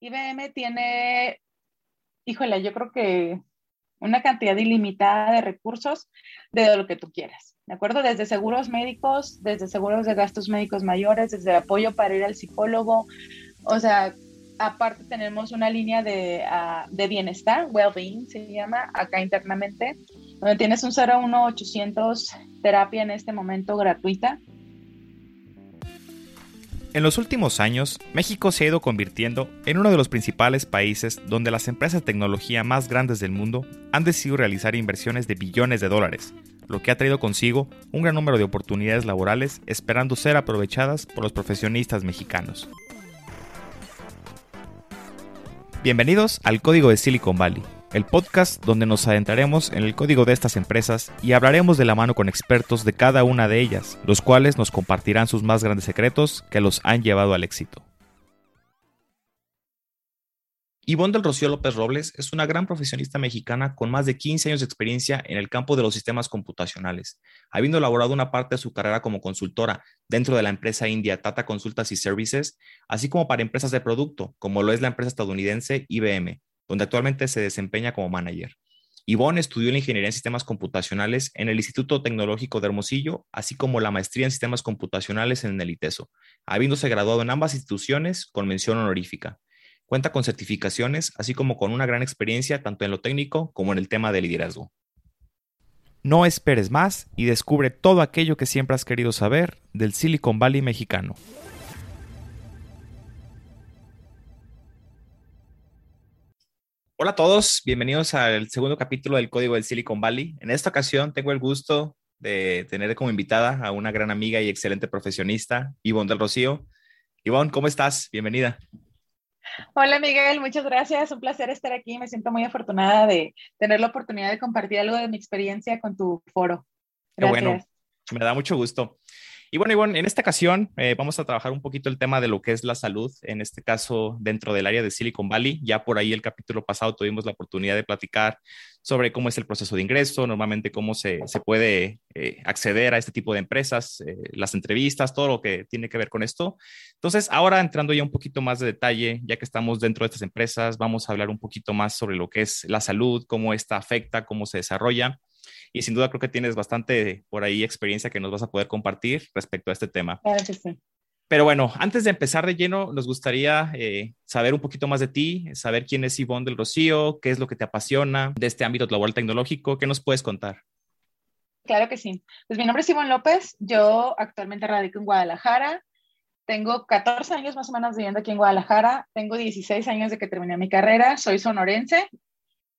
IBM tiene, híjole, yo creo que una cantidad ilimitada de recursos de lo que tú quieras, ¿de acuerdo? Desde seguros médicos, desde seguros de gastos médicos mayores, desde apoyo para ir al psicólogo, o sea, aparte tenemos una línea de, ah, de bienestar, well-being se llama, acá internamente, donde tienes un 01800 terapia en este momento gratuita. En los últimos años, México se ha ido convirtiendo en uno de los principales países donde las empresas de tecnología más grandes del mundo han decidido realizar inversiones de billones de dólares, lo que ha traído consigo un gran número de oportunidades laborales esperando ser aprovechadas por los profesionistas mexicanos. Bienvenidos al Código de Silicon Valley, el podcast donde nos adentraremos en el código de estas empresas y hablaremos de la mano con expertos de cada una de ellas, los cuales nos compartirán sus más grandes secretos que los han llevado al éxito. Ivonne del Rocío López Robles es una gran profesionista mexicana con más de 15 años de experiencia en el campo de los sistemas computacionales, habiendo elaborado una parte de su carrera como consultora dentro de la empresa india Tata Consultas y Services, así como para empresas de producto, como lo es la empresa estadounidense IBM, donde actualmente se desempeña como manager. Ivonne estudió la ingeniería en sistemas computacionales en el Instituto Tecnológico de Hermosillo, así como la maestría en sistemas computacionales en el ITESO, habiéndose graduado en ambas instituciones con mención honorífica. Cuenta con certificaciones, así como con una gran experiencia tanto en lo técnico como en el tema de liderazgo. No esperes más y descubre todo aquello que siempre has querido saber del Silicon Valley mexicano. Hola a todos, bienvenidos al segundo capítulo del Código del Silicon Valley. En esta ocasión tengo el gusto de tener como invitada a una gran amiga y excelente profesionista, Ivonne del Rocío. Ivonne, ¿cómo estás? Bienvenida. Hola Miguel, muchas gracias. Un placer estar aquí. Me siento muy afortunada de tener la oportunidad de compartir algo de mi experiencia con tu foro. Gracias. Qué bueno, me da mucho gusto. Y bueno, Ivonne, en esta ocasión eh, vamos a trabajar un poquito el tema de lo que es la salud, en este caso dentro del área de Silicon Valley. Ya por ahí el capítulo pasado tuvimos la oportunidad de platicar sobre cómo es el proceso de ingreso, normalmente cómo se, se puede eh, acceder a este tipo de empresas, eh, las entrevistas, todo lo que tiene que ver con esto. Entonces, ahora entrando ya un poquito más de detalle, ya que estamos dentro de estas empresas, vamos a hablar un poquito más sobre lo que es la salud, cómo esta afecta, cómo se desarrolla y sin duda creo que tienes bastante por ahí experiencia que nos vas a poder compartir respecto a este tema. Claro que sí. Pero bueno, antes de empezar de lleno, nos gustaría eh, saber un poquito más de ti, saber quién es Ivonne del Rocío, qué es lo que te apasiona de este ámbito laboral tecnológico, ¿qué nos puedes contar? Claro que sí. Pues mi nombre es Ivonne López, yo actualmente radico en Guadalajara, tengo 14 años más o menos viviendo aquí en Guadalajara, tengo 16 años de que terminé mi carrera, soy sonorense,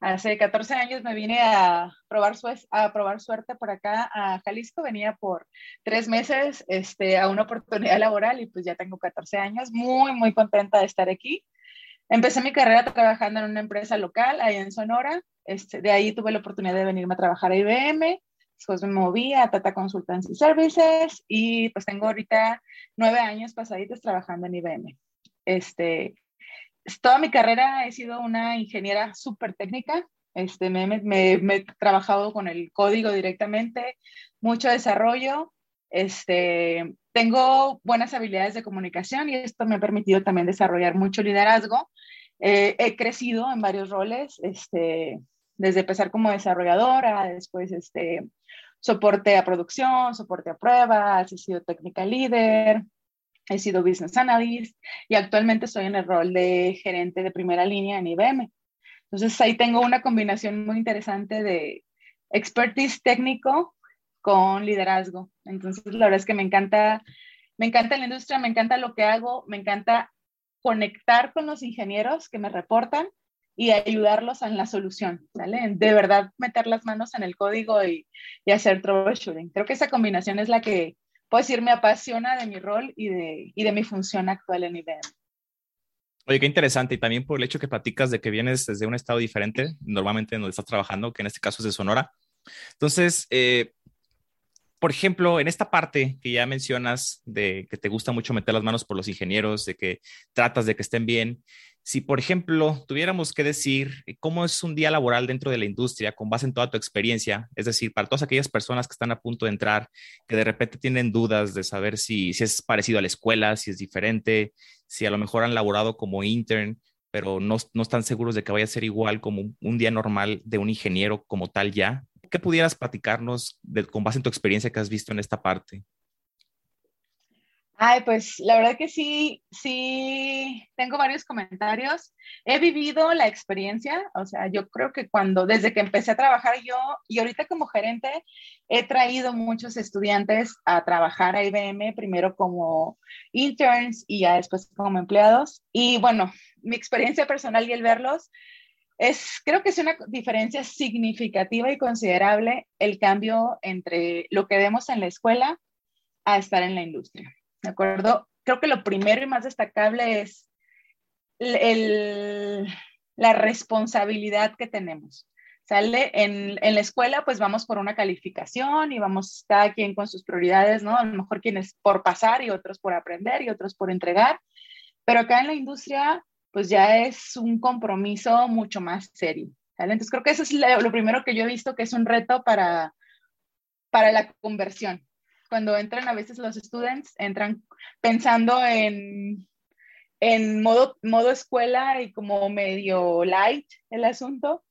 Hace 14 años me vine a probar, suerte por acá a Jalisco. Venía por tres meses este, a una oportunidad laboral y pues ya tengo 14 años. Muy, muy contenta de estar aquí. Empecé mi carrera trabajando en una empresa local, ahí en Sonora. Este, de ahí tuve la oportunidad de venirme a trabajar a IBM. Después me moví a Tata Consultancy Services y pues tengo ahorita nueve años pasaditos trabajando en IBM. Este, toda mi carrera he sido una ingeniera súper técnica. Este, me, me, he trabajado con el código directamente, mucho desarrollo. Este, tengo buenas habilidades de comunicación y esto me ha permitido también desarrollar mucho liderazgo. Eh, he crecido en varios roles, este, desde empezar como desarrolladora, después este, soporte a producción, soporte a pruebas, he sido técnica líder, he sido business analyst y actualmente estoy en el rol de gerente de primera línea en IBM. Entonces ahí tengo una combinación muy interesante de expertise técnico con liderazgo. Entonces la verdad es que me encanta, me encanta la industria, me encanta lo que hago, me encanta conectar con los ingenieros que me reportan y ayudarlos en la solución. De verdad meter las manos en el código y, y hacer troubleshooting. Creo que esa combinación es la que puedo decir, me apasiona de mi rol y de, y de mi función actual en IBM. Oye, qué interesante. Y también por el hecho que platicas de que vienes desde un estado diferente, normalmente donde estás trabajando, que en este caso es de Sonora. Entonces, eh, por ejemplo, en esta parte que ya mencionas de que te gusta mucho meter las manos por los ingenieros, de que tratas de que estén bien, si, por ejemplo, tuviéramos que decir eh, cómo es un día laboral dentro de la industria con base en toda tu experiencia, es decir, para todas aquellas personas que están a punto de entrar, que de repente tienen dudas de saber si, si es parecido a la escuela, si es diferente, si a lo mejor han laborado como intern, pero no, no están seguros de que vaya a ser igual como un día normal de un ingeniero como tal ya. ¿Qué pudieras platicarnos con base en tu experiencia que has visto en esta parte? Ay, pues la verdad que sí, sí, tengo varios comentarios. He vivido la experiencia, o sea, yo creo que cuando, desde que empecé a trabajar yo y ahorita como gerente, he traído muchos estudiantes a trabajar a IBM, primero como interns y ya después como empleados. Y bueno, mi experiencia personal y el verlos, es, creo que es una diferencia significativa y considerable el cambio entre lo que vemos en la escuela a estar en la industria. ¿De acuerdo? Creo que lo primero y más destacable es la responsabilidad que tenemos. ¿Sale? En, en, la escuela, pues vamos por una calificación y vamos cada quien con sus prioridades, ¿no? A lo mejor quienes por pasar y otros por aprender y otros por entregar. Pero acá en la industria, pues ya es un compromiso mucho más serio. ¿sale? Entonces creo que eso es lo, primero que yo he visto que es un reto para, para la conversión cuando entran a veces los estudiantes, entran pensando en, en modo, modo escuela y como medio light el asunto,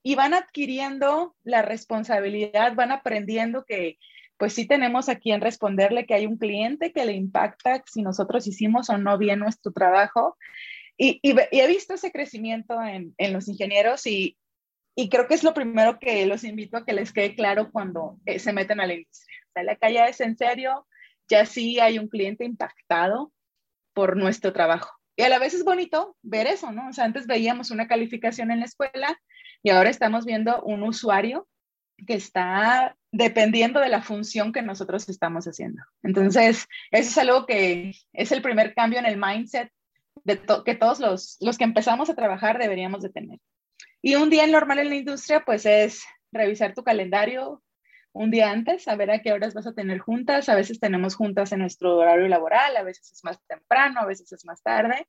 y van adquiriendo la responsabilidad, van aprendiendo que pues sí tenemos a quien responderle que hay un cliente que le impacta si nosotros hicimos o no bien nuestro trabajo. Y, y, he visto ese crecimiento en, en los ingenieros y, y, creo que es lo primero que los invito a que les quede claro cuando eh, se meten a la industria la calle es en serio, ya sí hay un cliente impactado por nuestro trabajo. Y a la vez es bonito ver eso, ¿no? O sea, antes veíamos una calificación en la escuela y ahora estamos viendo un usuario que está dependiendo de la función que nosotros estamos haciendo. Entonces, eso es algo que es el primer cambio en el mindset de que todos los, los que empezamos a trabajar deberíamos de tener. Y un día normal en la industria, pues es revisar tu calendario, un día antes, saber a qué horas vas a tener juntas. A veces tenemos juntas en nuestro horario laboral, a veces es más temprano, a veces es más tarde.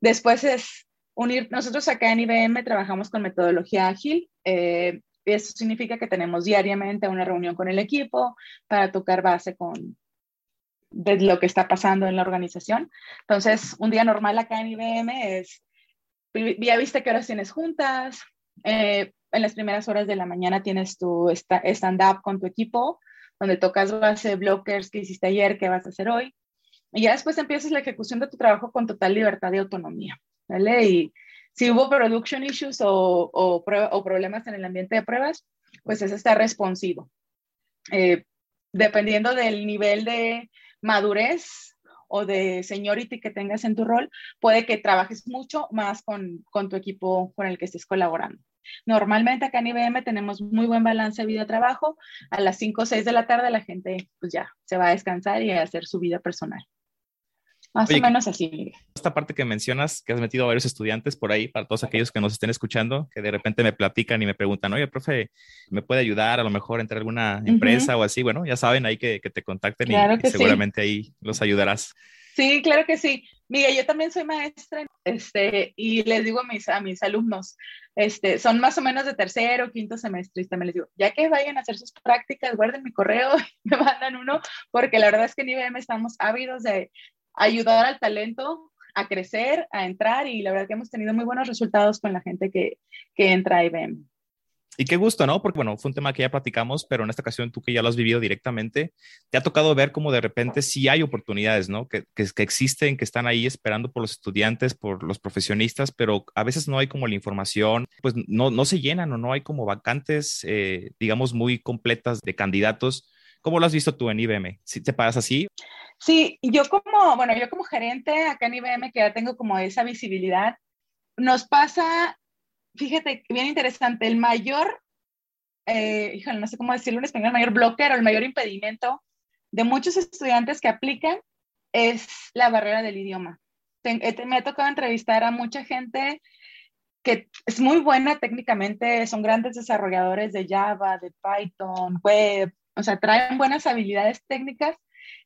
Después es unir, nosotros acá en IBM trabajamos con metodología ágil. Eh, eso significa que tenemos diariamente una reunión con el equipo para tocar base con lo que está pasando en la organización. Entonces, un día normal acá en IBM es, ya viste qué horas tienes juntas, eh, en las primeras horas de la mañana tienes tu stand-up con tu equipo, donde tocas base, blockers que hiciste ayer, qué vas a hacer hoy. Y ya después empiezas la ejecución de tu trabajo con total libertad y autonomía, ¿vale? Y si hubo production issues o, o, problemas en el ambiente de pruebas, pues es estar responsivo. Eh, dependiendo del nivel de madurez o de seniority que tengas en tu rol, puede que trabajes mucho más con, con tu equipo con el que estés colaborando. Normalmente acá en IBM tenemos muy buen balance vida-trabajo. A las 5 o 6 de la tarde la gente pues ya se va a descansar y a hacer su vida personal. Más o menos así. Esta parte que mencionas, que has metido a varios estudiantes por ahí, para todos aquellos que nos estén escuchando, que de repente me platican y me preguntan, oye, profe, ¿me puede ayudar a lo mejor a entrar a alguna empresa o así? Bueno, ya saben ahí que, que te contacten y, seguramente ahí los ayudarás. Sí, claro que sí. Miguel, yo también soy maestra este, y les digo a mis, a mis alumnos, este, son más o menos de tercero, quinto semestre, y también les digo, ya que vayan a hacer sus prácticas, guarden mi correo y me mandan uno, porque la verdad es que en IBM estamos ávidos de ayudar al talento a crecer, a entrar, y la verdad que hemos tenido muy buenos resultados con la gente que, que entra a IBM. Y qué gusto, ¿no? Porque bueno, fue un tema que ya platicamos, pero en esta ocasión tú que ya lo has vivido directamente, te ha tocado ver cómo de repente sí hay oportunidades, ¿no? Que, que, existen, que están ahí esperando por los estudiantes, por los profesionistas, pero a veces no hay como la información, pues no, no se llenan o no hay como vacantes, eh, digamos, muy completas de candidatos. ¿Cómo lo has visto tú en IBM? ¿Sí te paras así? Sí, yo como, bueno, yo como gerente acá en IBM que ya tengo como esa visibilidad, nos pasa fíjate, bien interesante, el mayor, eh, híjole, no sé cómo decirlo en español, el mayor bloqueo, el mayor impedimento de muchos estudiantes que aplican es la barrera del idioma. Eh, me ha tocado entrevistar a mucha gente que es muy buena técnicamente, son grandes desarrolladores de Java, de Python, web, o sea, traen buenas habilidades técnicas,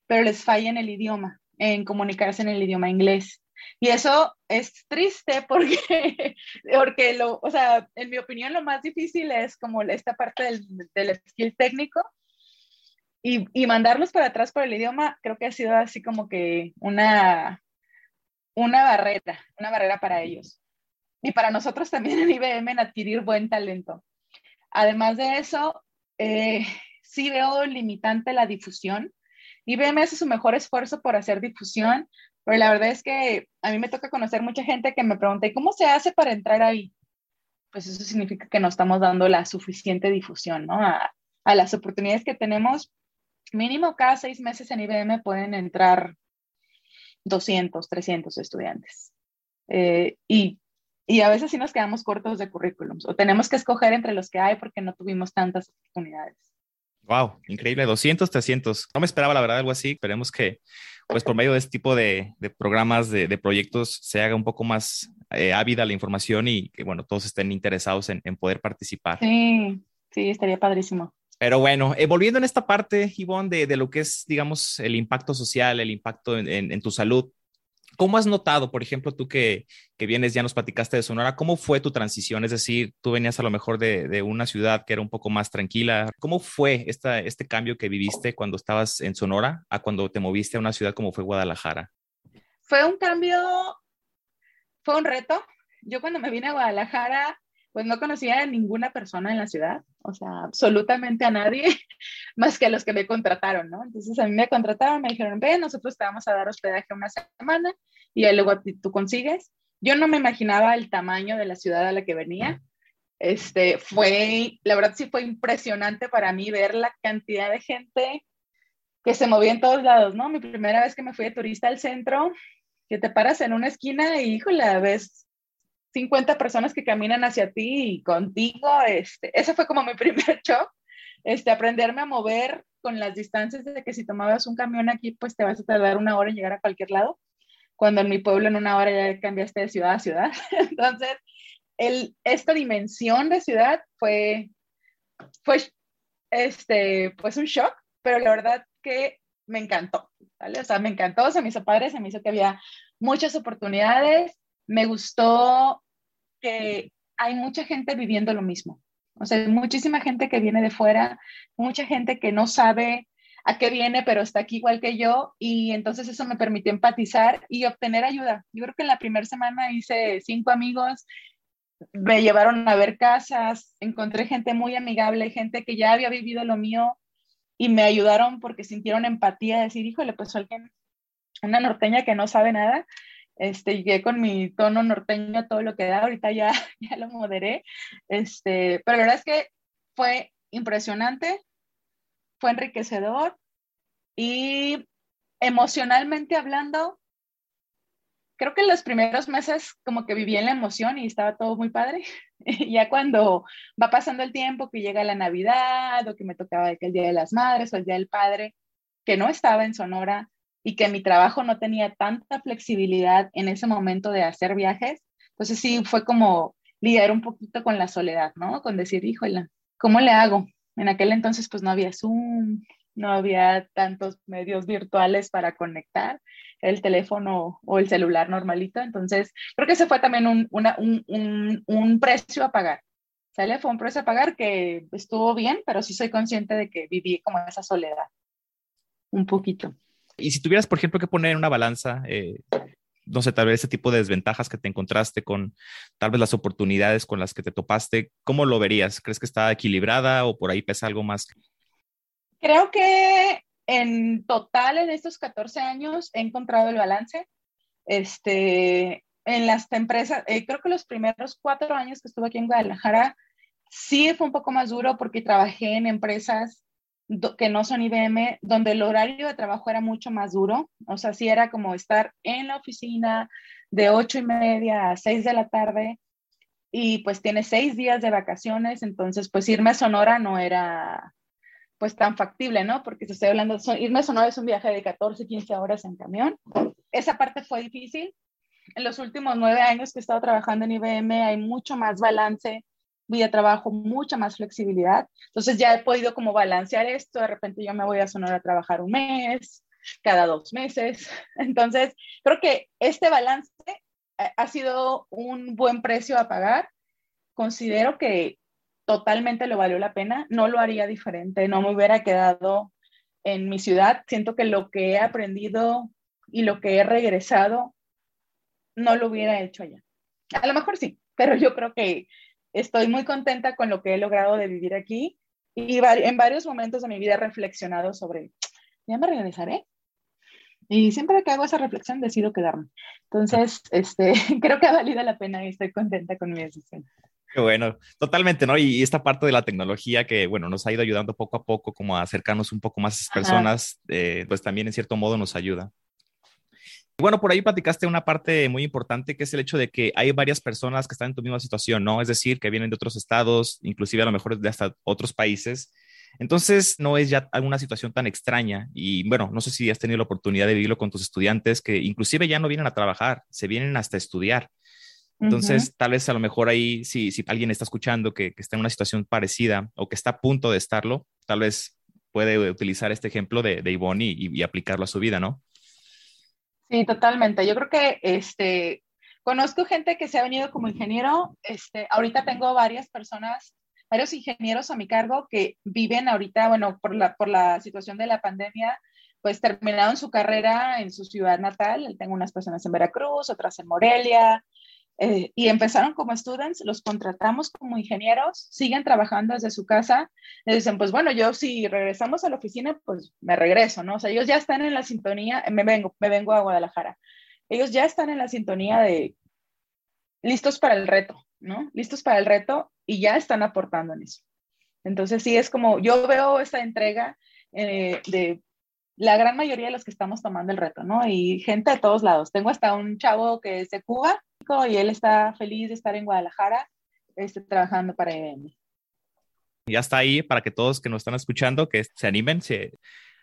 pero les falla en el idioma, en comunicarse en el idioma inglés. Y eso es triste porque, porque lo, o sea, en mi opinión lo más difícil es como esta parte del, del skill técnico y, y, mandarlos para atrás por el idioma, creo que ha sido así como que una, una barrera, una barrera para ellos. y para nosotros también en IBM en adquirir buen talento. Además de eso, eh, sí veo limitante la difusión. IBM hace su mejor esfuerzo por hacer difusión, pero la verdad es que a mí me toca conocer mucha gente que me pregunta, ¿y cómo se hace para entrar ahí? Pues eso significa que no estamos dando la suficiente difusión, ¿no? A, a las oportunidades que tenemos. Mínimo cada seis meses en IBM pueden entrar 200, 300 estudiantes. Eh, y, y, a veces sí nos quedamos cortos de currículums o tenemos que escoger entre los que hay porque no tuvimos tantas oportunidades. Wow, increíble, 200, 300. No me esperaba la verdad algo así. Esperemos que, pues por medio de este tipo de, de programas, de, de, proyectos, se haga un poco más eh, ávida la información y que, bueno, todos estén interesados en, en poder participar. Sí, sí, estaría padrísimo. Pero bueno, eh, volviendo en esta parte, Ivonne, de, de, lo que es, digamos, el impacto social, el impacto en, en, en, tu salud, ¿cómo has notado, por ejemplo, tú que, que, vienes, ya nos platicaste de Sonora, cómo fue tu transición? Es decir, tú venías a lo mejor de, de una ciudad que era un poco más tranquila. ¿Cómo fue esta, este cambio que viviste cuando estabas en Sonora a cuando te moviste a una ciudad como fue Guadalajara? Fue un cambio, fue un reto. Yo cuando me vine a Guadalajara pues no conocía a ninguna persona en la ciudad, o sea, absolutamente a nadie, más que a los que me contrataron, ¿no? Entonces a mí me contrataron, me dijeron, ve, nosotros te vamos a dar hospedaje una semana y luego tú consigues. Yo no me imaginaba el tamaño de la ciudad a la que venía. Este, fue, la verdad sí fue impresionante para mí ver la cantidad de gente que se movía en todos lados, ¿no? Mi primera vez que me fui de turista al centro, que te paras en una esquina y, híjole, ves 50 personas que caminan hacia ti y contigo, este, ese fue como mi primer shock, este, aprenderme a mover con las distancias de que si tomabas un camión aquí, pues te vas a tardar una hora en llegar a cualquier lado, cuando en mi pueblo en una hora ya cambiaste de ciudad a ciudad. Entonces, el, esta dimensión de ciudad fue, fue este, pues un shock, pero la verdad que me encantó. O sea, me encantó, se me hizo padre, se me hizo que había muchas oportunidades, me gustó que hay mucha gente viviendo lo mismo. O sea, muchísima gente que viene de fuera, mucha gente que no sabe a qué viene, pero está aquí igual que yo, y entonces eso me permitió empatizar y obtener ayuda. Yo creo que en la primera semana hice cinco amigos, me llevaron a ver casas, encontré gente muy amigable, gente que ya había vivido lo mío y me ayudaron porque sintieron empatía, decir, híjole, pues alguien, una norteña que no sabe nada, este, llegué con mi tono norteño, todo lo que da, ahorita ya, ya lo moderé, este, pero la verdad es que fue impresionante, fue enriquecedor y emocionalmente hablando, creo que en los primeros meses como que viví en la emoción y estaba todo muy padre. Ya cuando va pasando el tiempo, que llega la Navidad o que me tocaba el Día de las Madres o el Día del Padre, que no estaba en Sonora, y que mi trabajo no tenía tanta flexibilidad en ese momento de hacer viajes. Entonces sí fue como lidiar un poquito con la soledad, ¿no? Con decir, híjole, ¿cómo le hago? En aquel entonces pues no había Zoom, no había tantos medios virtuales para conectar el teléfono o el celular normalito. Entonces creo que ese fue también un, una, un, un, un precio a pagar. ¿Sale? Fue un precio a pagar que estuvo bien, pero sí soy consciente de que viví como esa soledad. Un poquito. Y si tuvieras, por ejemplo, que poner en una balanza, eh, no sé, tal vez ese tipo de desventajas que te encontraste con tal vez las oportunidades con las que te topaste, ¿cómo lo verías? ¿Crees que está equilibrada o por ahí pesa algo más? Creo que en total en estos 14 años he encontrado el balance. Este, en las empresas, eh, creo que los primeros cuatro años que estuve aquí en Guadalajara, sí fue un poco más duro porque trabajé en empresas que no son IBM, donde el horario de trabajo era mucho más duro, o sea, sí era como estar en la oficina de ocho y media a seis de la tarde y pues tiene seis días de vacaciones, entonces pues irme a Sonora no era pues tan factible, ¿no? Porque se estoy hablando, irme a Sonora es un viaje de 14, 15 horas en camión. Esa parte fue difícil. En los últimos nueve años que he estado trabajando en IBM hay mucho más balance vida trabajo, mucha más flexibilidad. Entonces ya he podido como balancear esto, de repente yo me voy a Sonora a trabajar un mes, cada dos meses. Entonces, creo que este balance ha sido un buen precio a pagar. Considero que totalmente lo valió la pena, no lo haría diferente, no me hubiera quedado en mi ciudad. Siento que lo que he aprendido y lo que he regresado, no lo hubiera hecho allá. A lo mejor sí, pero yo creo que estoy muy contenta con lo que he logrado de vivir aquí y en varios momentos de mi vida he reflexionado sobre, ya me regresaré. Y siempre que hago esa reflexión decido quedarme. Entonces, este, creo que ha valido la pena y estoy contenta con mi decisión. Qué bueno, totalmente, ¿no? Y esta parte de la tecnología que, bueno, nos ha ido ayudando poco a poco como a acercarnos un poco más a esas personas, eh, pues también en cierto modo nos ayuda. Bueno, por ahí platicaste una parte muy importante que es el hecho de que hay varias personas que están en tu misma situación, ¿no? Es decir, que vienen de otros estados, inclusive a lo mejor de hasta otros países. Entonces, no es ya alguna situación tan extraña. Y bueno, no sé si has tenido la oportunidad de vivirlo con tus estudiantes, que inclusive ya no vienen a trabajar, se vienen hasta estudiar. Entonces, tal vez a lo mejor ahí, si, si alguien está escuchando que, está en una situación parecida o que está a punto de estarlo, tal vez puede utilizar este ejemplo de, de Ivonne y, aplicarlo a su vida, ¿no? Sí, totalmente. Yo creo que este, conozco gente que se ha venido como ingeniero. Este, ahorita tengo varias personas, varios ingenieros a mi cargo que viven ahorita, bueno, por la, por la situación de la pandemia, pues terminaron su carrera en su ciudad natal. Tengo unas personas en Veracruz, otras en Morelia, eh, y empezaron como students, los contratamos como ingenieros, siguen trabajando desde su casa, y dicen, pues bueno, yo si regresamos a la oficina, pues me regreso, ¿no? O sea, ellos ya están en la sintonía, me vengo, me vengo a Guadalajara, ellos ya están en la sintonía de listos para el reto, ¿no? Listos para el reto y ya están aportando en eso. Entonces, sí, es como, yo veo esta entrega eh, de la gran mayoría de los que estamos tomando el reto, ¿no? Y gente de todos lados. Tengo hasta un chavo que es de Cuba y él está feliz de estar en Guadalajara este, trabajando para IBM. Ya está ahí para que todos que nos están escuchando, que se animen, se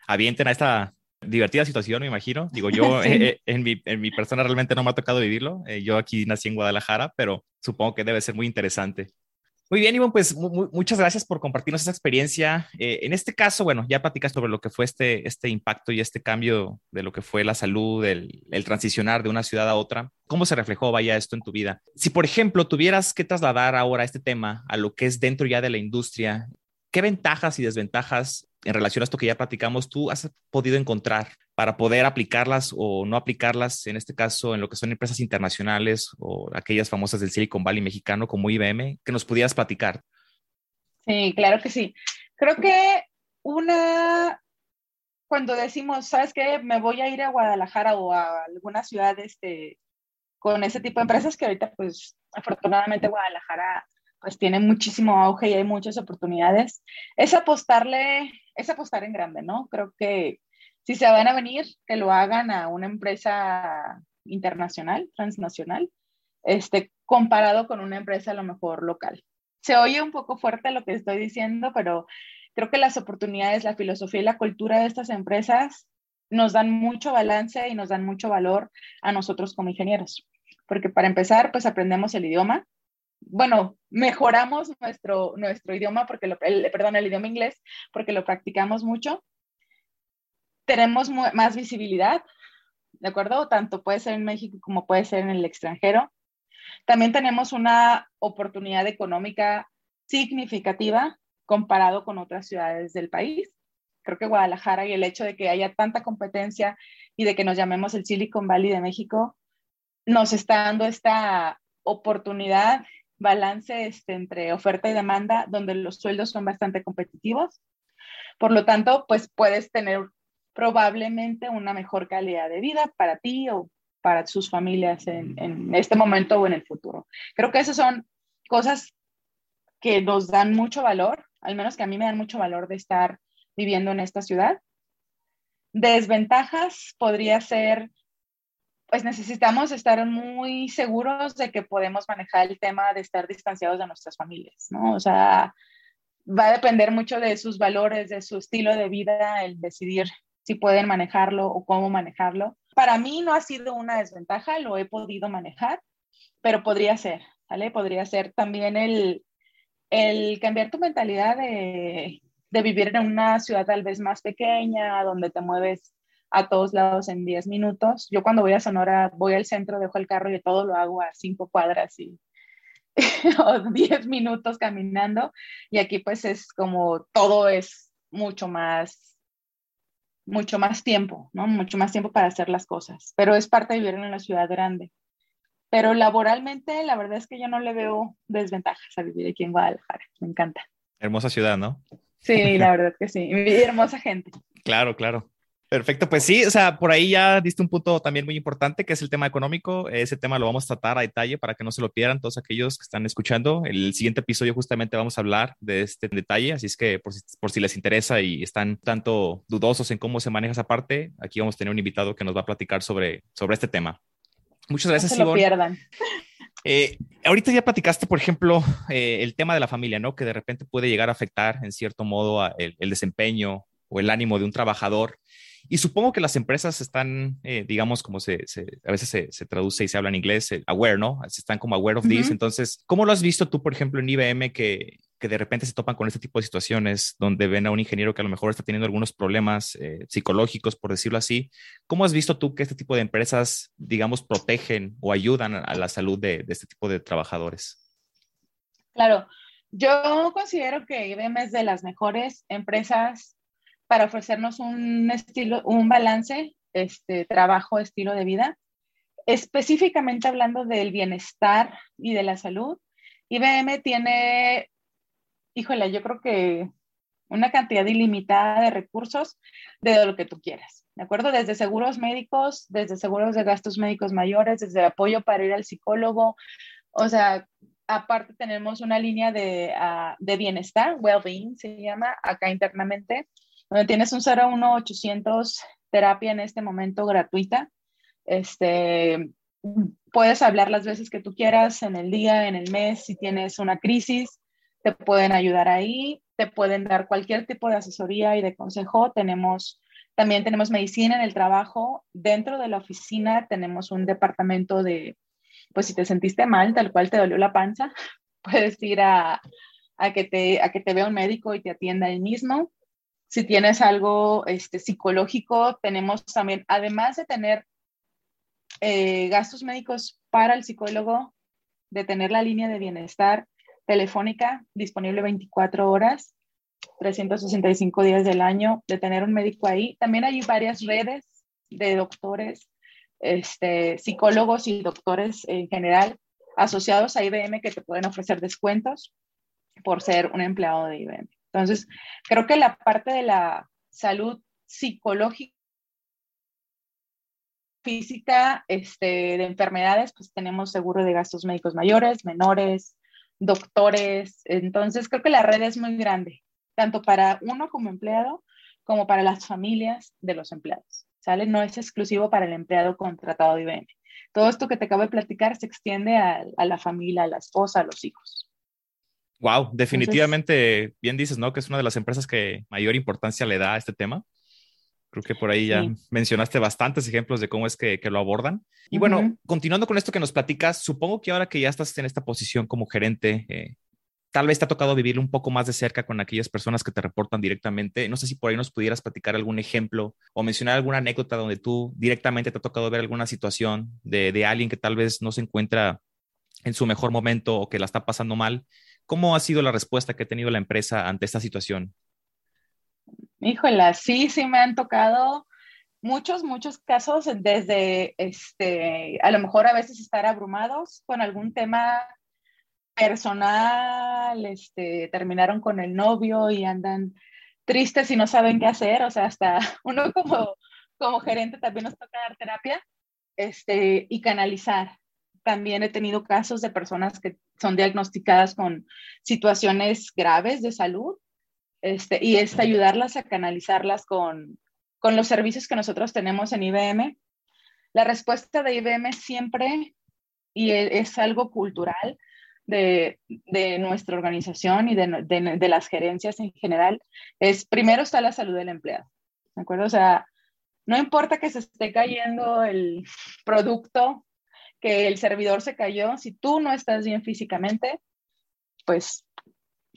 avienten a esta divertida situación, me imagino. Digo, yo eh, eh, en, mi, en, mi, persona realmente no me ha tocado vivirlo. Eh, yo aquí nací en Guadalajara, pero supongo que debe ser muy interesante. Muy bien, Ivonne, pues muchas gracias por compartirnos esa experiencia. Eh, en este caso, bueno, ya platicas sobre lo que fue este, este impacto y este cambio de lo que fue la salud, el, el, transicionar de una ciudad a otra. ¿Cómo se reflejó, vaya, esto en tu vida? Si, por ejemplo, tuvieras que trasladar ahora este tema a lo que es dentro ya de la industria, ¿qué ventajas y desventajas en relación a esto que ya platicamos tú has podido encontrar para poder aplicarlas o no aplicarlas, en este caso, en lo que son empresas internacionales o aquellas famosas del Silicon Valley mexicano como IBM, que nos pudieras platicar? Sí, claro que sí. Creo que una, cuando decimos, ¿sabes qué? Me voy a ir a Guadalajara o a alguna ciudad este, con ese tipo de empresas que ahorita, pues, afortunadamente Guadalajara pues tiene muchísimo auge y hay muchas oportunidades, es apostarle, es apostar en grande, ¿no? Creo que si se van a venir, que lo hagan a una empresa internacional, transnacional, este, comparado con una empresa a lo mejor local. Se oye un poco fuerte lo que estoy diciendo, pero creo que las oportunidades, la filosofía y la cultura de estas empresas nos dan mucho balance y nos dan mucho valor a nosotros como ingenieros. Porque para empezar, pues aprendemos el idioma. Bueno, mejoramos nuestro, nuestro idioma, porque lo, perdón, el idioma inglés, porque lo practicamos mucho tenemos más visibilidad, ¿de acuerdo? Tanto puede ser en México como puede ser en el extranjero. También tenemos una oportunidad económica significativa comparado con otras ciudades del país. Creo que Guadalajara y el hecho de que haya tanta competencia y de que nos llamemos el Silicon Valley de México nos está dando esta oportunidad, balance este, entre oferta y demanda, donde los sueldos son bastante competitivos. Por lo tanto, pues puedes tener probablemente una mejor calidad de vida para ti o para sus familias en, este momento o en el futuro. Creo que esas son cosas que nos dan mucho valor, al menos que a mí me dan mucho valor de estar viviendo en esta ciudad. Desventajas podría ser, pues necesitamos estar muy seguros de que podemos manejar el tema de estar distanciados de nuestras familias, ¿no? O sea, va a depender mucho de sus valores, de su estilo de vida, el decidir si pueden manejarlo o cómo manejarlo. Para mí no ha sido una desventaja, lo he podido manejar, pero podría ser, ¿vale? Podría ser también el, el cambiar tu mentalidad de, de vivir en una ciudad tal vez más pequeña, donde te mueves a todos lados en 10 minutos. Yo cuando voy a Sonora voy al centro, dejo el carro y todo lo hago a 5 cuadras y o 10 minutos caminando. Y aquí pues es como todo es mucho más mucho más tiempo, ¿no? Mucho más tiempo para hacer las cosas, pero es parte de vivir en una ciudad grande. pero laboralmente la verdad es que yo no le veo desventajas a vivir aquí en Guadalajara, me encanta. Hermosa ciudad, ¿no? Sí, la verdad que sí, y hermosa gente. Claro, claro. Perfecto, pues sí, o sea, por ahí ya diste un punto también muy importante, que es el tema económico. Ese tema lo vamos a tratar a detalle para que no se lo pierdan todos aquellos que están escuchando. El siguiente episodio justamente vamos a hablar de este detalle, así es que por si, por si les interesa y están tanto dudosos en cómo se maneja esa parte, aquí vamos a tener un invitado que nos va a platicar sobre, sobre este tema. Muchas gracias, no se lo pierdan. Eh, ahorita ya platicaste, por ejemplo, eh, el tema de la familia, ¿no? Que de repente puede llegar a afectar en cierto modo el, el desempeño o el ánimo de un trabajador. Y supongo que las empresas están, eh, digamos, como se, a veces se, traduce y se habla en inglés, eh, aware, ¿no? Están como aware of this. Entonces, ¿cómo lo has visto tú, por ejemplo, en IBM que, que de repente se topan con este tipo de situaciones donde ven a un ingeniero que a lo mejor está teniendo algunos problemas eh, psicológicos, por decirlo así? ¿Cómo has visto tú que este tipo de empresas, digamos, protegen o ayudan a, la salud de, de este tipo de trabajadores? Claro, yo considero que IBM es de las mejores empresas para ofrecernos un estilo, un balance, este trabajo, estilo de vida. Específicamente hablando del bienestar y de la salud, IBM tiene, híjole, yo creo que una cantidad ilimitada de recursos de lo que tú quieras, ¿de acuerdo? Desde seguros médicos, desde seguros de gastos médicos mayores, desde apoyo para ir al psicólogo, o sea, aparte tenemos una línea de, uh, de bienestar, well-being se llama acá internamente, tienes un 01800 terapia en este momento gratuita. Este, puedes hablar las veces que tú quieras en el día, en el mes, si tienes una crisis, te pueden ayudar ahí, te pueden dar cualquier tipo de asesoría y de consejo. Tenemos también tenemos medicina en el trabajo. Dentro de la oficina tenemos un departamento de, pues si te sentiste mal, tal cual te dolió la panza, puedes ir a, a, que, te, a que te vea un médico y te atienda él mismo. Si tienes algo este, psicológico, tenemos también, además de tener eh, gastos médicos para el psicólogo, de tener la línea de bienestar telefónica disponible 24 horas, 365 días del año, de tener un médico ahí. También hay varias redes de doctores, este, psicólogos y doctores en general asociados a IBM que te pueden ofrecer descuentos por ser un empleado de IBM. Entonces, creo que la parte de la salud psicológica, física, este, de enfermedades, pues tenemos seguro de gastos médicos mayores, menores, doctores. Entonces, creo que la red es muy grande, tanto para uno como empleado, como para las familias de los empleados. ¿Sale? No es exclusivo para el empleado contratado de IBM. Todo esto que te acabo de platicar se extiende a, a la familia, a la esposa, a los hijos. Wow, definitivamente, bien dices, ¿no? Que es una de las empresas que mayor importancia le da a este tema. Creo que por ahí ya mencionaste bastantes ejemplos de cómo es que, lo abordan. Y bueno, continuando con esto que nos platicas, supongo que ahora que ya estás en esta posición como gerente, eh, tal vez te ha tocado vivir un poco más de cerca con aquellas personas que te reportan directamente. No sé si por ahí nos pudieras platicar algún ejemplo o mencionar alguna anécdota donde tú directamente te ha tocado ver alguna situación de, de alguien que tal vez no se encuentra en su mejor momento o que la está pasando mal ¿Cómo ha sido la respuesta que ha tenido la empresa ante esta situación? Híjola, sí, sí me han tocado muchos, muchos casos desde, este, a lo mejor a veces estar abrumados con algún tema personal, este, terminaron con el novio y andan tristes y no saben qué hacer, o sea, hasta uno como, como gerente también nos toca dar terapia este, y canalizar, también he tenido casos de personas que son diagnosticadas con situaciones graves de salud este, y es ayudarlas a canalizarlas con, con los servicios que nosotros tenemos en IBM. La respuesta de IBM siempre, y e, es algo cultural de, de nuestra organización y de, de, de, las gerencias en general, es primero está la salud del empleado. ¿De acuerdo? O sea, no importa que se esté cayendo el producto que el servidor se cayó, si tú no estás bien físicamente, pues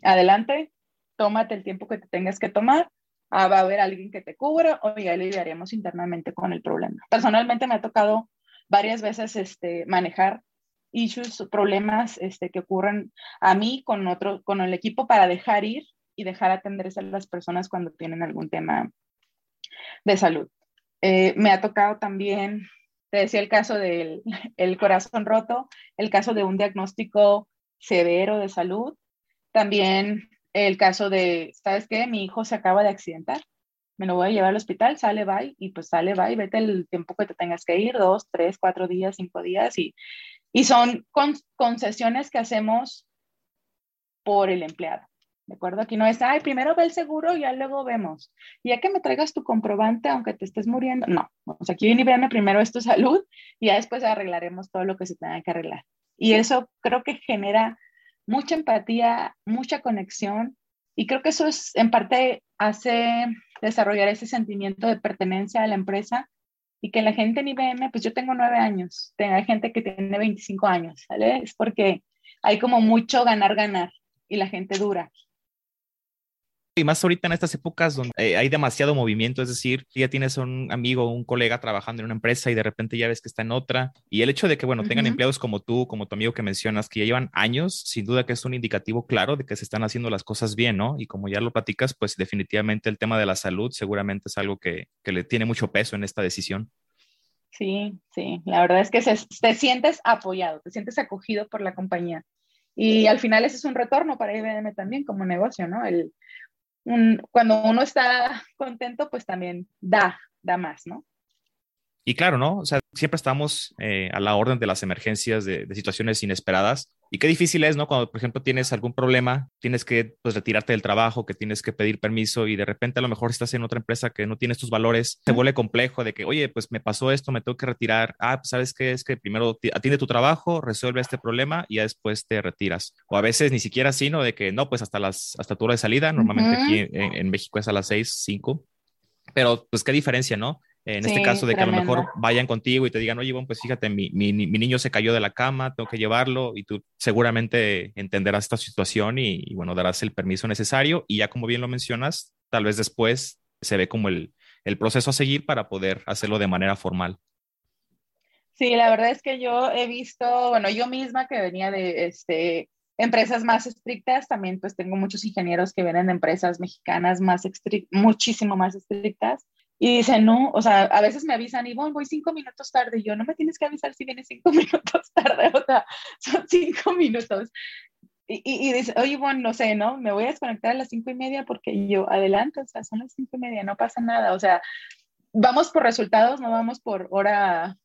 adelante, tómate el tiempo que te tengas que tomar, ah, va a haber alguien que te cubra o ya lidiaremos internamente con el problema. Personalmente me ha tocado varias veces este, manejar issues, problemas este, que ocurren a mí con, otro, con el equipo para dejar ir y dejar atenderse a las personas cuando tienen algún tema de salud. Eh, me ha tocado también decía el caso del el corazón roto, el caso de un diagnóstico severo de salud, también el caso de, ¿sabes qué? Mi hijo se acaba de accidentar, me lo voy a llevar al hospital, sale, va y pues sale, y vete el tiempo que te tengas que ir, dos, tres, cuatro días, cinco días y, y son concesiones que hacemos por el empleado. ¿De acuerdo? Aquí no es, ay, primero ve el seguro y ya luego vemos. Y ya que me traigas tu comprobante, aunque te estés muriendo, no. O sea, aquí viene y véame primero es tu salud y ya después arreglaremos todo lo que se tenga que arreglar. Y eso creo que genera mucha empatía, mucha conexión y creo que eso es, en parte, hace desarrollar ese sentimiento de pertenencia a la empresa y que la gente en IBM, pues yo tengo nueve años, hay gente que tiene 25 años, ¿vale? Es porque hay como mucho ganar, ganar y la gente dura. Y más ahorita en estas épocas donde eh, hay demasiado movimiento, es decir, ya tienes un amigo, un colega trabajando en una empresa y de repente ya ves que está en otra. Y el hecho de que, bueno, tengan empleados como tú, como tu amigo que mencionas, que ya llevan años, sin duda que es un indicativo claro de que se están haciendo las cosas bien, ¿no? Y como ya lo platicas, pues definitivamente el tema de la salud seguramente es algo que, que le tiene mucho peso en esta decisión. Sí, sí, la verdad es que se, te sientes apoyado, te sientes acogido por la compañía. Y al final ese es un retorno para IBM también como negocio, ¿no? El, cuando uno está contento, pues también da, da más, ¿no? Y claro, ¿no? O sea, siempre estamos eh, a la orden de las emergencias, de, situaciones inesperadas. Y qué difícil es, ¿no? Cuando, por ejemplo, tienes algún problema, tienes que pues, retirarte del trabajo, que tienes que pedir permiso y de repente a lo mejor estás en otra empresa que no tienes tus valores, se vuelve complejo de que, oye, pues me pasó esto, me tengo que retirar. Ah, pues sabes qué es que primero atiende tu trabajo, resuelve este problema y ya después te retiras. O a veces ni siquiera así, ¿no? De que no, pues hasta las, hasta tu hora de salida, normalmente aquí en, en México es a las seis, cinco. Pero pues qué diferencia, ¿no? En este caso de que a lo mejor vayan contigo y te digan, oye, bueno, pues fíjate, mi, mi, mi, niño se cayó de la cama, tengo que llevarlo y tú seguramente entenderás esta situación y, bueno, darás el permiso necesario y ya como bien lo mencionas, tal vez después se ve como el, el proceso a seguir para poder hacerlo de manera formal. Sí, la verdad es que yo he visto, bueno, yo misma que venía de este, empresas más estrictas, también pues tengo muchos ingenieros que vienen de empresas mexicanas más muchísimo más estrictas y dice, no, o sea, a veces me avisan, y voy cinco minutos tarde. Y yo, no me tienes que avisar si vienes cinco minutos tarde, o sea, son cinco minutos. Y, y, dice, oye, bueno, no sé, ¿no? Me voy a desconectar a las cinco y media porque yo, adelante, o sea, son las cinco y media, no pasa nada. O sea, vamos por resultados, no vamos por hora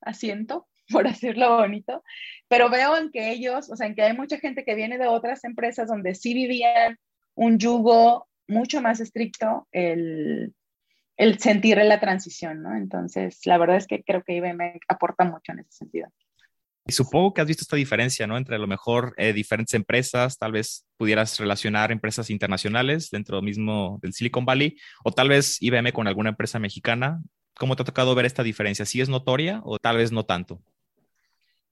asiento, por decirlo bonito. Pero veo en que ellos, o sea, en que hay mucha gente que viene de otras empresas donde sí vivían un yugo mucho más estricto, el el sentir la transición, ¿no? Entonces, la verdad es que creo que IBM aporta mucho en ese sentido. Y supongo que has visto esta diferencia, ¿no? Entre a lo mejor eh, diferentes empresas, tal vez pudieras relacionar empresas internacionales dentro mismo del Silicon Valley, o tal vez IBM con alguna empresa mexicana. ¿Cómo te ha tocado ver esta diferencia? ¿Sí es notoria o tal vez no tanto?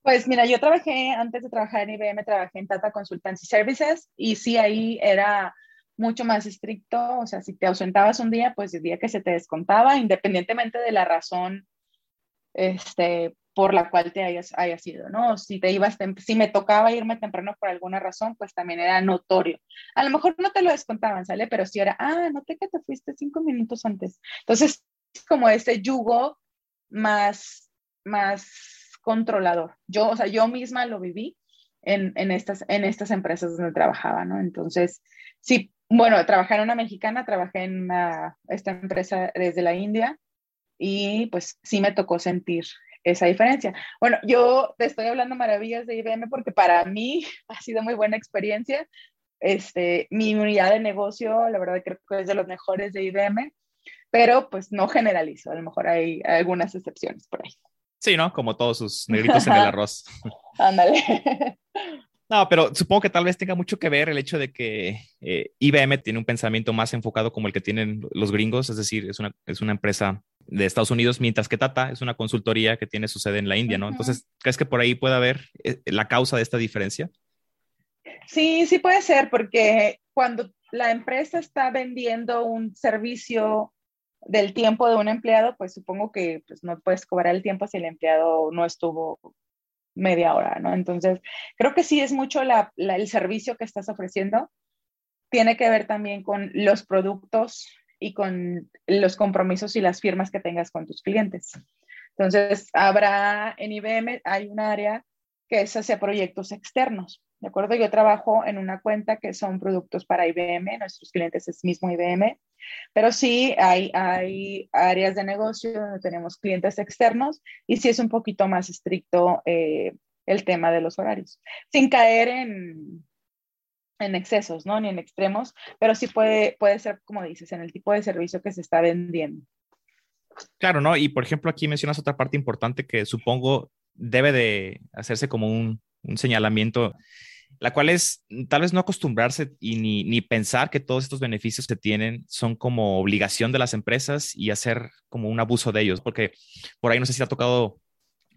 Pues mira, yo trabajé, antes de trabajar en IBM, trabajé en Tata Consultancy Services y sí, ahí era mucho más estricto, o sea, si te ausentabas un día, pues el día que se te descontaba, independientemente de la razón este, por la cual te hayas, hayas ido, ¿no? Si te ibas, si me tocaba irme temprano por alguna razón, pues también era notorio. A lo mejor no te lo descontaban, ¿sale? Pero sí era, ah, noté que te fuiste cinco minutos antes. Entonces, es como ese yugo más, más controlador. Yo, o sea, yo misma lo viví en, en, estas, en estas empresas donde trabajaba, ¿no? Entonces, sí, bueno, trabajé en una mexicana, trabajé en esta empresa desde la India y pues sí me tocó sentir esa diferencia. Bueno, yo te estoy hablando maravillas de IBM porque para mí ha sido muy buena experiencia. Este, mi unidad de negocio, la verdad creo que es de los mejores de IBM, pero pues no generalizo, a lo mejor hay algunas excepciones por ahí. Sí, ¿no? Como todos sus negritos en el arroz. Ándale. No, pero supongo que tal vez tenga mucho que ver el hecho de que eh, IBM tiene un pensamiento más enfocado como el que tienen los gringos, es decir, es una, es una empresa de Estados Unidos, mientras que Tata es una consultoría que tiene su sede en la India, ¿no? Entonces, ¿crees que por ahí puede haber eh, la causa de esta diferencia? Sí, sí puede ser, porque cuando la empresa está vendiendo un servicio del tiempo de un empleado, pues supongo que pues, no puedes cobrar el tiempo si el empleado no estuvo media hora, ¿no? Entonces, creo que sí es mucho el servicio que estás ofreciendo. Tiene que ver también con los productos y con los compromisos y las firmas que tengas con tus clientes. Entonces, habrá en IBM, hay un área que es hacia proyectos externos. ¿De acuerdo? Yo trabajo en una cuenta que son productos para IBM, nuestros clientes es mismo IBM, pero sí hay, hay áreas de negocio donde tenemos clientes externos y sí es un poquito más estricto eh, el tema de los horarios, sin caer en, en excesos, ¿no? Ni en extremos, pero sí puede, puede ser, como dices, en el tipo de servicio que se está vendiendo. Claro, ¿no? Y por ejemplo, aquí mencionas otra parte importante que supongo debe de hacerse como un, un señalamiento la cual es tal vez no acostumbrarse y ni, ni, pensar que todos estos beneficios que tienen son como obligación de las empresas y hacer como un abuso de ellos, porque por ahí no sé si ha tocado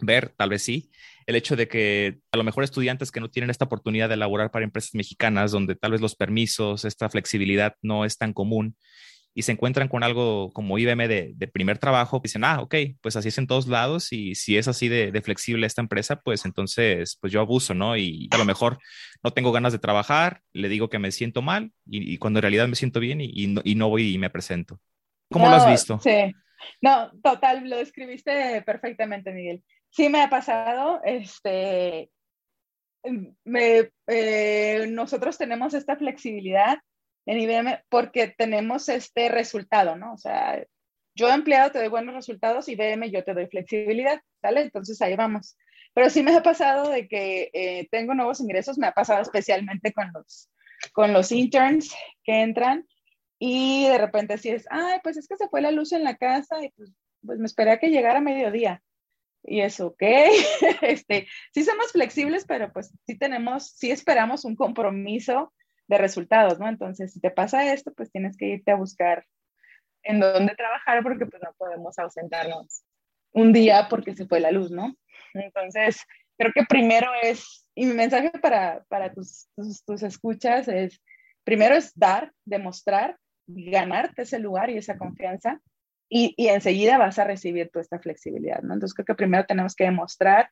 ver, tal vez sí, el hecho de que a lo mejor estudiantes que no tienen esta oportunidad de elaborar para empresas mexicanas, donde tal vez los permisos, esta flexibilidad no es tan común y se encuentran con algo como IBM de, primer trabajo, dicen, ah, ok, pues así es en todos lados y si es así de, flexible esta empresa, pues entonces, pues yo abuso, ¿no? Y a lo mejor no tengo ganas de trabajar, le digo que me siento mal y, cuando en realidad me siento bien y, no, voy y me presento. ¿Cómo lo has visto? Sí, no, total, lo describiste perfectamente, Miguel. Sí me ha pasado, este, me, eh, nosotros tenemos esta flexibilidad en IBM porque tenemos este resultado, ¿no? O sea, yo empleado te doy buenos resultados, IBM yo te doy flexibilidad, ¿sale? Entonces ahí vamos. Pero sí me ha pasado de que eh, tengo nuevos ingresos, me ha pasado especialmente con los, con los interns que entran y de repente sí es, ay, pues es que se fue la luz en la casa y pues, pues me esperé a que llegara a mediodía. Y eso, ok, este, sí somos flexibles, pero pues sí tenemos, sí esperamos un compromiso de resultados, ¿no? Entonces, si te pasa esto, pues tienes que irte a buscar en dónde trabajar porque pues no podemos ausentarnos un día porque se fue la luz, ¿no? Entonces, creo que primero es, y mi mensaje para, para tus, tus, escuchas es, primero es dar, demostrar, ganarte ese lugar y esa confianza, y, y, enseguida vas a recibir toda esta flexibilidad, ¿no? Entonces, creo que primero tenemos que demostrar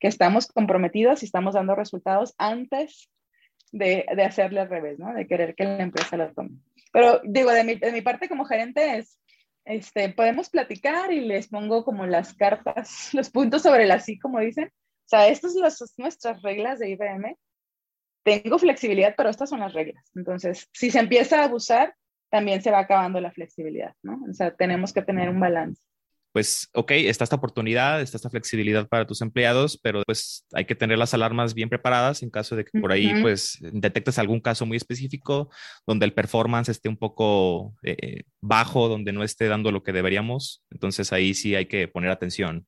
que estamos comprometidos y estamos dando resultados antes de, de, hacerle al revés, ¿no? De querer que la empresa lo tome. Pero digo, de mi, de mi parte como gerente es, este, podemos platicar y les pongo como las cartas, los puntos sobre la sí, como dicen. O sea, estas son nuestras reglas de IBM. Tengo flexibilidad, pero estas son las reglas. Entonces, si se empieza a abusar, también se va acabando la flexibilidad, ¿no? O sea, tenemos que tener un balance pues, ok, está esta oportunidad, está esta flexibilidad para tus empleados, pero pues hay que tener las alarmas bien preparadas en caso de que por ahí pues detectes algún caso muy específico donde el performance esté un poco eh, bajo, donde no esté dando lo que deberíamos. Entonces ahí sí hay que poner atención.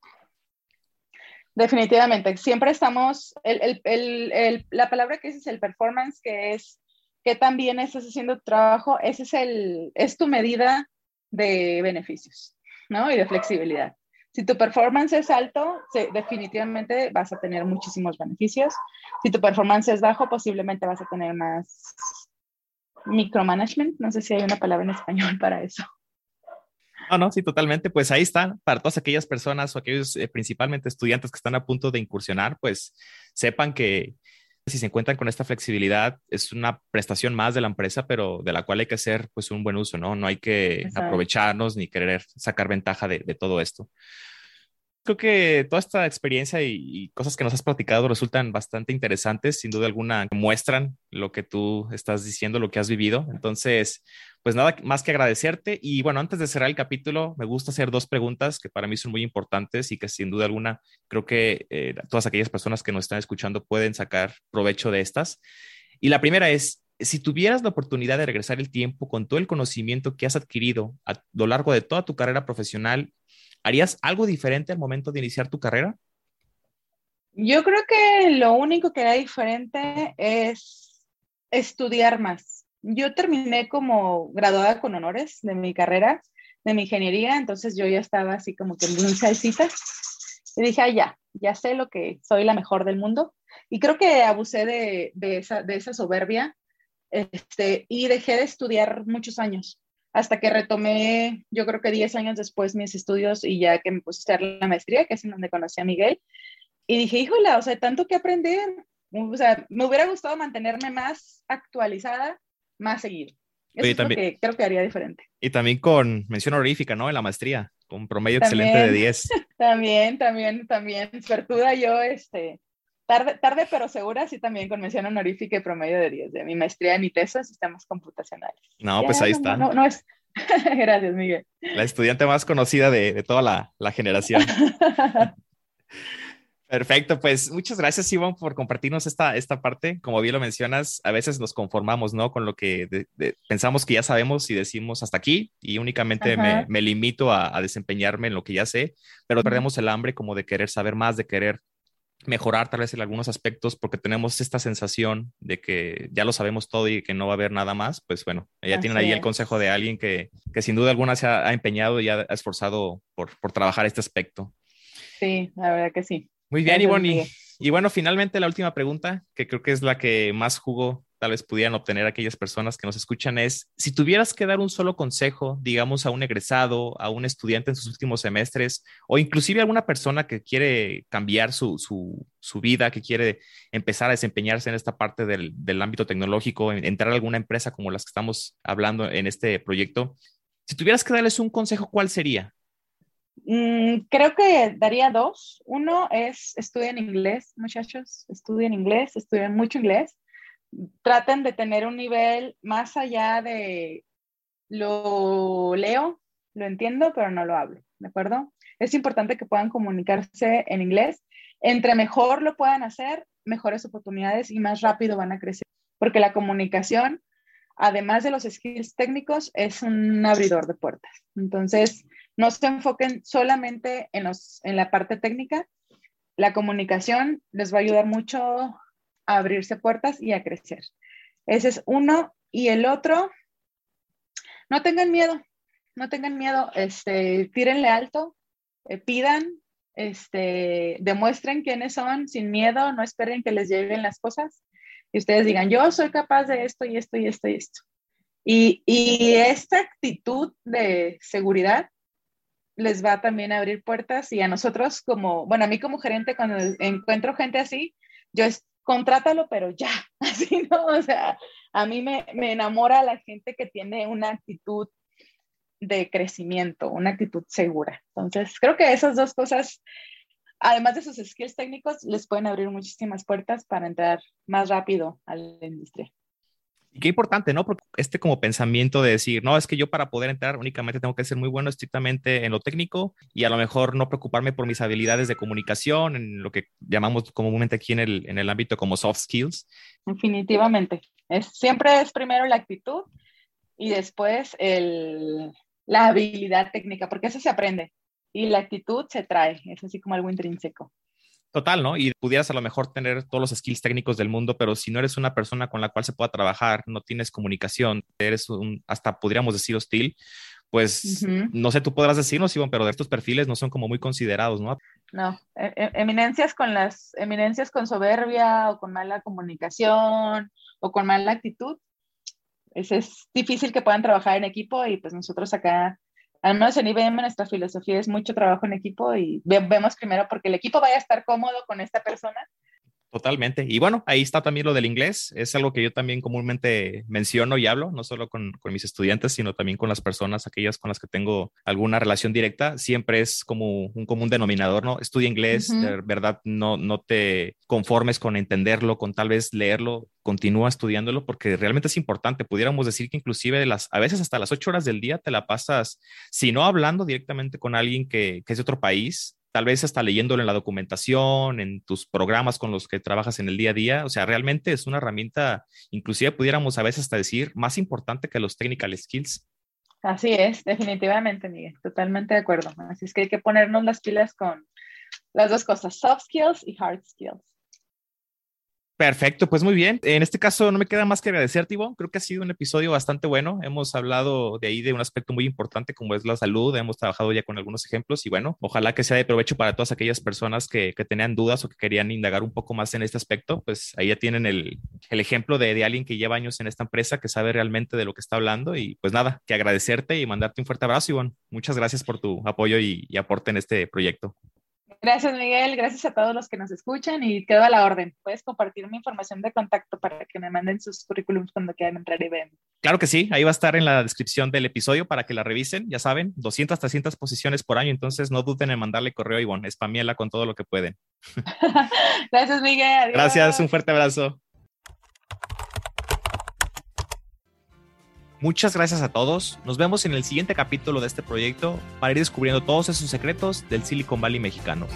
Definitivamente, siempre estamos, el, el, el, la palabra que dices, el performance, que es que también estás haciendo tu trabajo, ese es, el, es tu medida de beneficios. ¿No? Y de flexibilidad. Si tu performance es alto, definitivamente vas a tener muchísimos beneficios. Si tu performance es bajo, posiblemente vas a tener más micromanagement. No sé si hay una palabra en español para eso. No, no, sí, totalmente. Pues ahí está, para todas aquellas personas o aquellos eh, principalmente estudiantes que están a punto de incursionar, pues sepan que si se encuentran con esta flexibilidad, es una prestación más de la empresa, pero de la cual hay que hacer pues un buen uso, ¿no? No hay que aprovecharnos ni querer sacar ventaja de, todo esto. Creo que toda esta experiencia y, y, cosas que nos has platicado resultan bastante interesantes, sin duda alguna, muestran lo que tú estás diciendo, lo que has vivido. Entonces, pues nada más que agradecerte. Y bueno, antes de cerrar el capítulo, me gusta hacer dos preguntas que para mí son muy importantes y que sin duda alguna creo que eh, todas aquellas personas que nos están escuchando pueden sacar provecho de estas. Y la primera es, si tuvieras la oportunidad de regresar el tiempo con todo el conocimiento que has adquirido a lo largo de toda tu carrera profesional, ¿harías algo diferente al momento de iniciar tu carrera? Yo creo que lo único que era diferente es estudiar más yo terminé como graduada con honores de mi carrera, de mi ingeniería, entonces yo ya estaba así como que muy salsita. Y dije, ah, ya, ya sé lo que soy la mejor del mundo. Y creo que abusé de, de, esa, de esa soberbia este, y dejé de estudiar muchos años hasta que retomé, yo creo que 10 años después, mis estudios y ya que me puse a hacer la maestría, que es en donde conocí a Miguel. Y dije, híjole, o sea, tanto que aprender. O sea, me hubiera gustado mantenerme más actualizada más seguido. Eso es lo que creo que haría diferente. Y también con mención honorífica, ¿no? En la maestría. con promedio excelente de 10. También, también, también. Suertuda yo, este, tarde, tarde pero segura, sí también con mención honorífica y promedio de 10 de mi maestría de mi tesis en sistemas computacionales. No, pues ahí está. No, no, es... Gracias, Miguel. La estudiante más conocida de, de toda la, la generación. Perfecto, pues muchas gracias, Iván, por compartirnos esta, esta parte. Como bien lo mencionas, a veces nos conformamos, ¿no? Con lo que pensamos que ya sabemos y decimos hasta aquí y únicamente me, me, limito a, a, desempeñarme en lo que ya sé, pero perdemos el hambre como de querer saber más, de querer mejorar tal vez en algunos aspectos porque tenemos esta sensación de que ya lo sabemos todo y que no va a haber nada más, pues bueno, ya tienen ahí el consejo de alguien que, que, sin duda alguna se ha, ha empeñado y ha esforzado por, por trabajar este aspecto. Sí, la verdad que sí. Muy bien, Ivonne. Y, bueno, finalmente la última pregunta, que creo que es la que más jugo tal vez pudieran obtener aquellas personas que nos escuchan, es si tuvieras que dar un solo consejo, digamos, a un egresado, a un estudiante en sus últimos semestres, o inclusive a alguna persona que quiere cambiar su, su, vida, que quiere empezar a desempeñarse en esta parte del, del ámbito tecnológico, entrar a alguna empresa como las que estamos hablando en este proyecto, si tuvieras que darles un consejo, ¿cuál sería? Mm, creo que daría dos. Uno es estudien inglés, muchachos, estudien inglés, estudien mucho inglés. Traten de tener un nivel más allá de lo leo, lo entiendo, pero no lo hablo, ¿de acuerdo? Es importante que puedan comunicarse en inglés. Entre mejor lo puedan hacer, mejores oportunidades y más rápido van a crecer, porque la comunicación, además de los skills técnicos, es un abridor de puertas. Entonces, no se enfoquen solamente en, los, en la parte técnica. La comunicación les va a ayudar mucho a abrirse puertas y a crecer. Ese es uno. Y el otro, no tengan miedo, no tengan miedo, este, tírenle alto, eh, pidan, este, demuestren quiénes son sin miedo, no esperen que les lleguen las cosas y ustedes digan, yo soy capaz de esto y esto y esto y esto. Y, y esta actitud de seguridad les va también a abrir puertas y a nosotros como, bueno, a mí como gerente cuando encuentro gente así, yo es, contrátalo, pero ya, así, ¿no? O sea, a mí me, me enamora la gente que tiene una actitud de crecimiento, una actitud segura. Entonces, creo que esas dos cosas, además de sus skills técnicos, les pueden abrir muchísimas puertas para entrar más rápido a la industria. Y qué importante, ¿no? Porque este como pensamiento de decir, no, es que yo para poder entrar únicamente tengo que ser muy bueno estrictamente en lo técnico y a lo mejor no preocuparme por mis habilidades de comunicación, en lo que llamamos comúnmente aquí en el, en el ámbito como soft skills. Definitivamente. Es, siempre es primero la actitud y después el, la habilidad técnica, porque eso se aprende y la actitud se trae, es así como algo intrínseco. Total, ¿no? Y pudieras a lo mejor tener todos los skills técnicos del mundo, pero si no eres una persona con la cual se pueda trabajar, no tienes comunicación, eres un, hasta podríamos decir hostil, pues no sé, tú podrás decirnos, Iván, pero de estos perfiles no son como muy considerados, ¿no? No, e, e, eminencias con las eminencias con soberbia o con mala comunicación o con mala actitud, es, es difícil que puedan trabajar en equipo y pues nosotros acá al menos en IBM nuestra filosofía es mucho trabajo en equipo y vemos primero porque el equipo vaya a estar cómodo con esta persona Totalmente. Y bueno, ahí está también lo del inglés. Es algo que yo también comúnmente menciono y hablo, no solo con, con, mis estudiantes, sino también con las personas, aquellas con las que tengo alguna relación directa. Siempre es como un común denominador, ¿no? Estudia inglés, uh -huh. de verdad, no, no te conformes con entenderlo, con tal vez leerlo, continúa estudiándolo porque realmente es importante. Pudiéramos decir que inclusive las, a veces hasta las ocho horas del día te la pasas, si no hablando directamente con alguien que, que es de otro país, tal vez hasta leyéndolo en la documentación, en tus programas con los que trabajas en el día a día. O sea, realmente es una herramienta, inclusive pudiéramos a veces hasta decir, más importante que los technical skills. Así es, definitivamente, Miguel, totalmente de acuerdo. Así es que hay que ponernos las pilas con las dos cosas, soft skills y hard skills. Perfecto, pues muy bien. En este caso no me queda más que agradecerte, Ivo. Creo que ha sido un episodio bastante bueno. Hemos hablado de ahí de un aspecto muy importante como es la salud. Hemos trabajado ya con algunos ejemplos y bueno, ojalá que sea de provecho para todas aquellas personas que, que tenían dudas o que querían indagar un poco más en este aspecto. Pues ahí ya tienen el, el ejemplo de, de, alguien que lleva años en esta empresa, que sabe realmente de lo que está hablando y pues nada, que agradecerte y mandarte un fuerte abrazo, Ivonne. Muchas gracias por tu apoyo y, y aporte en este proyecto. Gracias, Miguel. Gracias a todos los que nos escuchan y quedo a la orden. Puedes compartir mi información de contacto para que me manden sus currículums cuando quieran entrar y ven. Claro que sí, ahí va a estar en la descripción del episodio para que la revisen. Ya saben, 200, 300 posiciones por año, entonces no duden en mandarle correo a Ivonne. Spamiela con todo lo que pueden. Gracias, Miguel. Gracias, un fuerte abrazo. Muchas gracias a todos. Nos vemos en el siguiente capítulo de este proyecto para ir descubriendo todos esos secretos del Silicon Valley mexicano.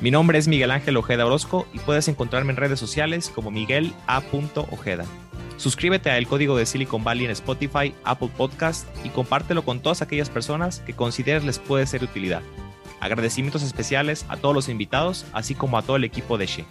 Mi nombre es Miguel Ángel Ojeda Orozco y puedes encontrarme en redes sociales como Miguel A. Ojeda. Suscríbete a El Código de Silicon Valley en Spotify, Apple Podcast y compártelo con todas aquellas personas que consideres les puede ser de utilidad. Agradecimientos especiales a todos los invitados, así como a todo el equipo de She.